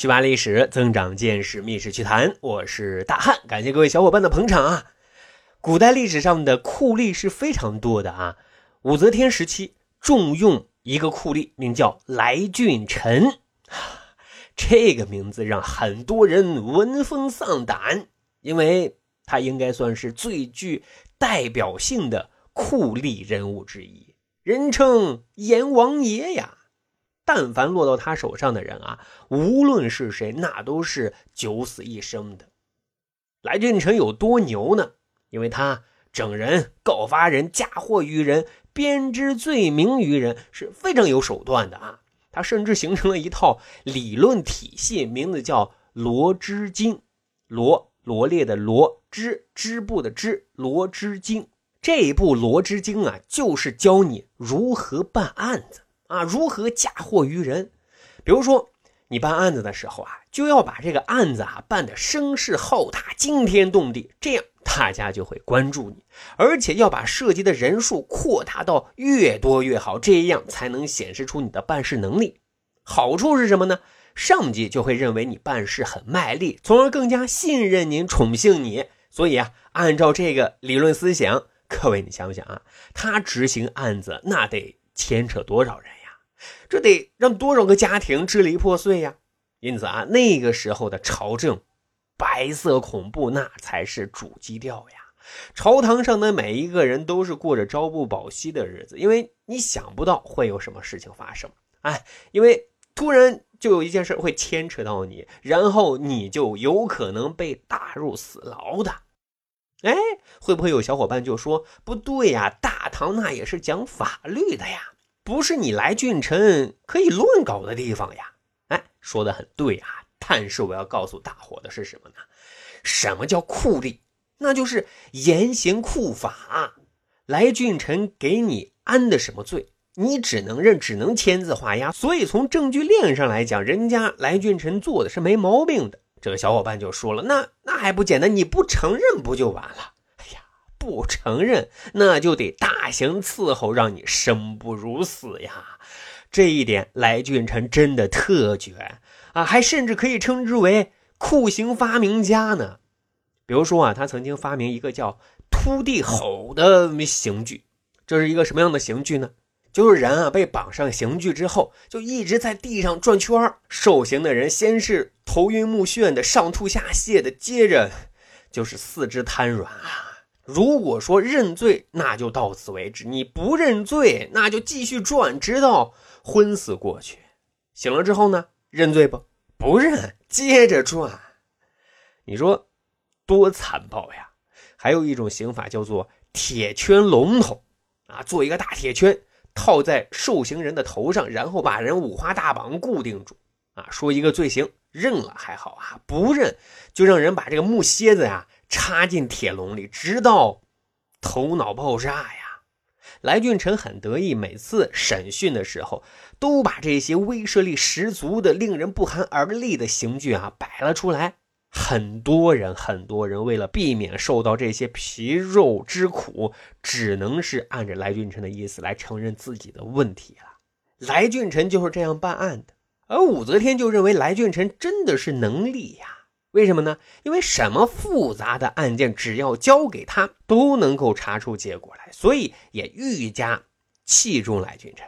去扒历史，增长见识，密室趣谈。我是大汉，感谢各位小伙伴的捧场啊！古代历史上的酷吏是非常多的啊。武则天时期重用一个酷吏，名叫来俊臣，这个名字让很多人闻风丧胆，因为他应该算是最具代表性的酷吏人物之一，人称阎王爷呀。但凡落到他手上的人啊，无论是谁，那都是九死一生的。来俊臣有多牛呢？因为他整人、告发人、嫁祸于人、编织罪名于人，是非常有手段的啊。他甚至形成了一套理论体系，名字叫《罗织经》。罗罗列的罗，织织布的织，《罗织经》这一部《罗织经》啊，就是教你如何办案子。啊，如何嫁祸于人？比如说，你办案子的时候啊，就要把这个案子啊办得声势浩大、惊天动地，这样大家就会关注你，而且要把涉及的人数扩大到越多越好，这样才能显示出你的办事能力。好处是什么呢？上级就会认为你办事很卖力，从而更加信任您、宠幸你。所以啊，按照这个理论思想，各位你想想啊，他执行案子那得牵扯多少人？这得让多少个家庭支离破碎呀！因此啊，那个时候的朝政，白色恐怖那才是主基调呀。朝堂上的每一个人都是过着朝不保夕的日子，因为你想不到会有什么事情发生。哎，因为突然就有一件事会牵扯到你，然后你就有可能被打入死牢的。哎，会不会有小伙伴就说不对呀？大唐那也是讲法律的呀。不是你来俊臣可以乱搞的地方呀！哎，说的很对啊。但是我要告诉大伙的是什么呢？什么叫酷吏？那就是严刑酷法。来俊臣给你安的什么罪，你只能认，只能签字画押。所以从证据链上来讲，人家来俊臣做的是没毛病的。这个小伙伴就说了：“那那还不简单？你不承认不就完了？”不承认，那就得大刑伺候，让你生不如死呀！这一点，来俊臣真的特绝啊，还甚至可以称之为酷刑发明家呢。比如说啊，他曾经发明一个叫“秃地吼”的刑具，这是一个什么样的刑具呢？就是人啊被绑上刑具之后，就一直在地上转圈受刑的人先是头晕目眩的，上吐下泻的，接着就是四肢瘫软啊。如果说认罪，那就到此为止；你不认罪，那就继续转，直到昏死过去。醒了之后呢？认罪不？不认，接着转。你说多残暴呀！还有一种刑法叫做铁圈龙头啊，做一个大铁圈套在受刑人的头上，然后把人五花大绑固定住啊。说一个罪行认了还好啊，不认就让人把这个木楔子呀。插进铁笼里，直到头脑爆炸呀！来俊臣很得意，每次审讯的时候，都把这些威慑力十足的、令人不寒而栗的刑具啊摆了出来。很多人，很多人为了避免受到这些皮肉之苦，只能是按着来俊臣的意思来承认自己的问题了。来俊臣就是这样办案的，而武则天就认为来俊臣真的是能力呀。为什么呢？因为什么复杂的案件，只要交给他，都能够查出结果来，所以也愈加器重来俊臣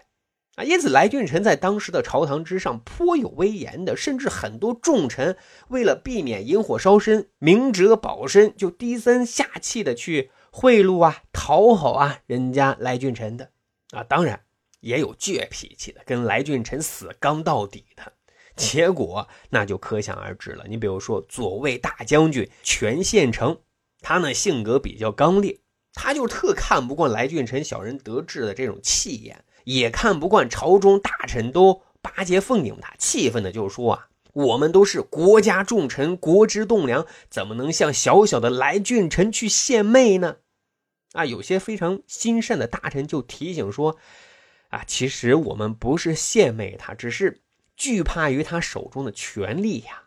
啊。因此，来俊臣在当时的朝堂之上颇有威严的，甚至很多重臣为了避免引火烧身，明哲保身，就低声下气的去贿赂啊、讨好啊人家来俊臣的啊。当然，也有倔脾气的，跟来俊臣死刚到底的。结果那就可想而知了。你比如说左卫大将军全献成，他呢性格比较刚烈，他就特看不惯来俊臣小人得志的这种气焰，也看不惯朝中大臣都巴结奉迎他，气愤的就说啊：“我们都是国家重臣，国之栋梁，怎么能向小小的来俊臣去献媚呢？”啊，有些非常心善的大臣就提醒说：“啊，其实我们不是献媚他，只是……”惧怕于他手中的权力呀，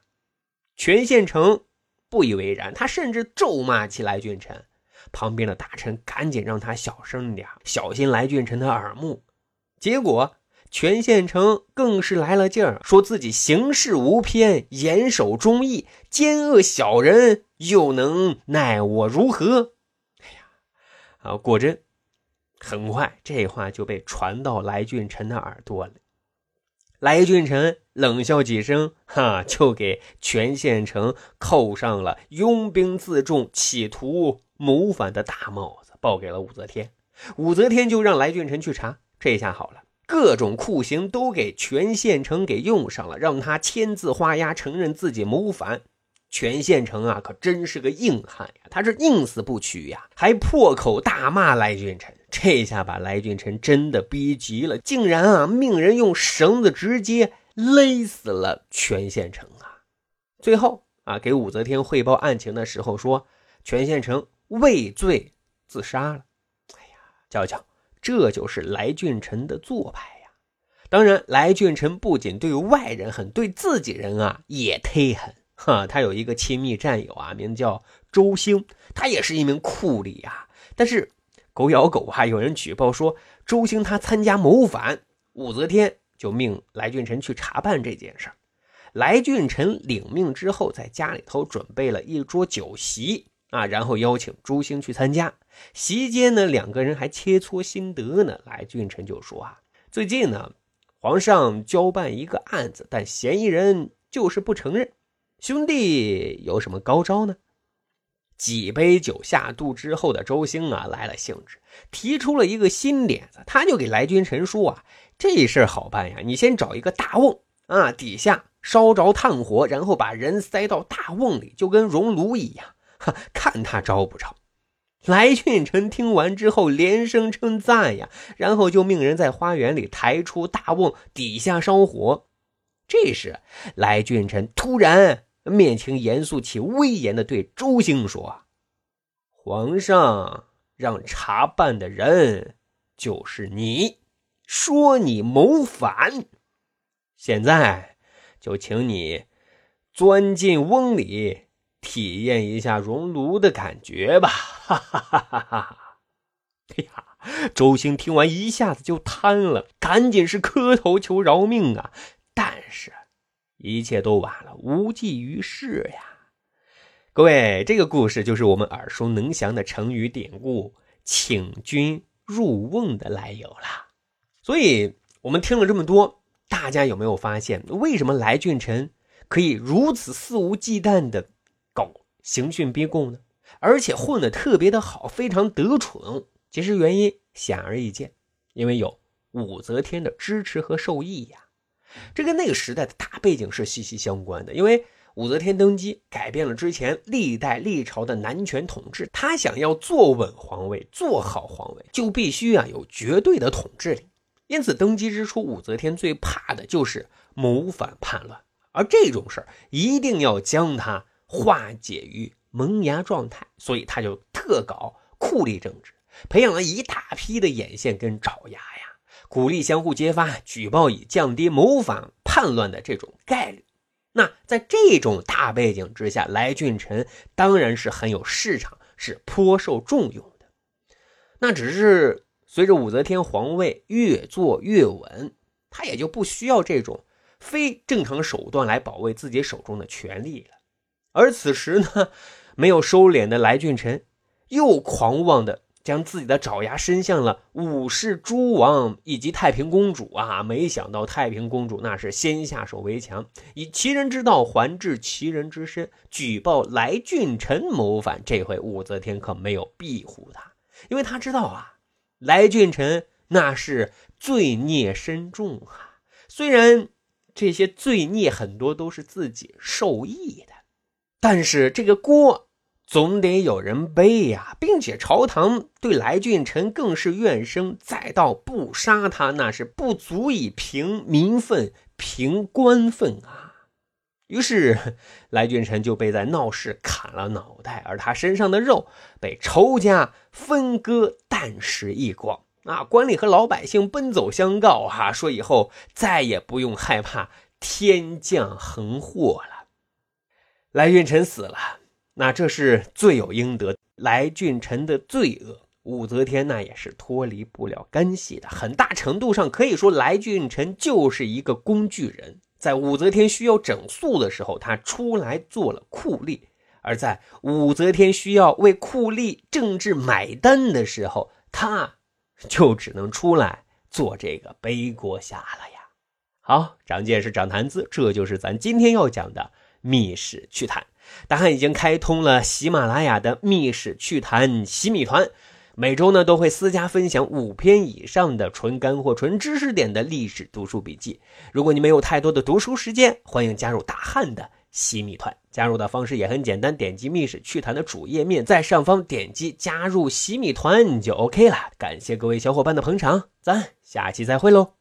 全县城不以为然，他甚至咒骂起来俊臣。旁边的大臣赶紧让他小声点，小心来俊臣的耳目。结果全县城更是来了劲儿，说自己行事无偏，严守忠义，奸恶小人又能奈我如何？哎呀，啊，果真，很快这话就被传到来俊臣的耳朵了。来俊臣冷笑几声，哈，就给全县城扣上了拥兵自重、企图谋反的大帽子，报给了武则天。武则天就让来俊臣去查，这下好了。各种酷刑都给全县城给用上了，让他签字画押承认自己谋反。全县城啊，可真是个硬汉呀，他是宁死不屈呀，还破口大骂来俊臣。这下把来俊臣真的逼急了，竟然啊命人用绳子直接勒死了全县城啊。最后啊，给武则天汇报案情的时候说，全县城畏罪自杀了。哎呀，瞧瞧。这就是来俊臣的做派呀！当然，来俊臣不仅对外人狠，对自己人啊也忒狠哈。他有一个亲密战友啊，名叫周兴，他也是一名酷吏呀。但是狗咬狗还，有人举报说周兴他参加谋反，武则天就命来俊臣去查办这件事来俊臣领命之后，在家里头准备了一桌酒席。啊，然后邀请朱兴去参加席间呢，两个人还切磋心得呢。来俊臣就说啊，最近呢，皇上交办一个案子，但嫌疑人就是不承认。兄弟有什么高招呢？几杯酒下肚之后的周兴啊，来了兴致，提出了一个新点子。他就给来俊臣说啊，这事好办呀，你先找一个大瓮啊，底下烧着炭火，然后把人塞到大瓮里，就跟熔炉一样。看他招不招？来俊臣听完之后连声称赞呀，然后就命人在花园里抬出大瓮，底下烧火。这时，来俊臣突然面情严肃起，威严的对周兴说：“皇上让查办的人就是你，说你谋反，现在就请你钻进瓮里。”体验一下熔炉的感觉吧！哈哈哈哈哈！哎呀，周兴听完一下子就瘫了，赶紧是磕头求饶命啊！但是，一切都晚了，无济于事呀。各位，这个故事就是我们耳熟能详的成语典故“请君入瓮”的来由了。所以，我们听了这么多，大家有没有发现，为什么来俊臣可以如此肆无忌惮的搞？刑讯逼供呢，而且混得特别的好，非常得宠。其实原因显而易见，因为有武则天的支持和授意呀。这跟那个时代的大背景是息息相关的。因为武则天登基，改变了之前历代历朝的男权统治，她想要坐稳皇位，做好皇位，就必须啊有绝对的统治力。因此，登基之初，武则天最怕的就是谋反叛乱，而这种事儿一定要将它。化解于萌芽状态，所以他就特搞酷吏政治，培养了一大批的眼线跟爪牙呀，鼓励相互揭发举报，以降低谋反叛乱的这种概率。那在这种大背景之下，来俊臣当然是很有市场，是颇受重用的。那只是随着武则天皇位越坐越稳，他也就不需要这种非正常手段来保卫自己手中的权力了。而此时呢，没有收敛的来俊臣，又狂妄的将自己的爪牙伸向了武氏诸王以及太平公主啊！没想到太平公主那是先下手为强，以其人之道还治其人之身，举报来俊臣谋反。这回武则天可没有庇护他，因为他知道啊，来俊臣那是罪孽深重啊。虽然这些罪孽很多都是自己受益的。但是这个锅总得有人背呀，并且朝堂对来俊臣更是怨声载道，不杀他那是不足以平民愤、平官愤啊。于是来俊臣就被在闹市砍了脑袋，而他身上的肉被仇家分割，啖食一光。啊，官吏和老百姓奔走相告，哈，说以后再也不用害怕天降横祸了。来俊臣死了，那这是罪有应得。来俊臣的罪恶武则天那也是脱离不了干系的，很大程度上可以说来俊臣就是一个工具人。在武则天需要整肃的时候，他出来做了酷吏；而在武则天需要为酷吏政治买单的时候，他就只能出来做这个背锅侠了呀。好，长见识，长谈资，这就是咱今天要讲的《密史趣谈》。大汉已经开通了喜马拉雅的《密史趣谈》洗米团。每周呢都会私家分享五篇以上的纯干货、纯知识点的历史读书笔记。如果你没有太多的读书时间，欢迎加入大汉的洗米团。加入的方式也很简单，点击密史趣谈的主页面，在上方点击加入洗米团就 OK 了。感谢各位小伙伴的捧场，咱下期再会喽。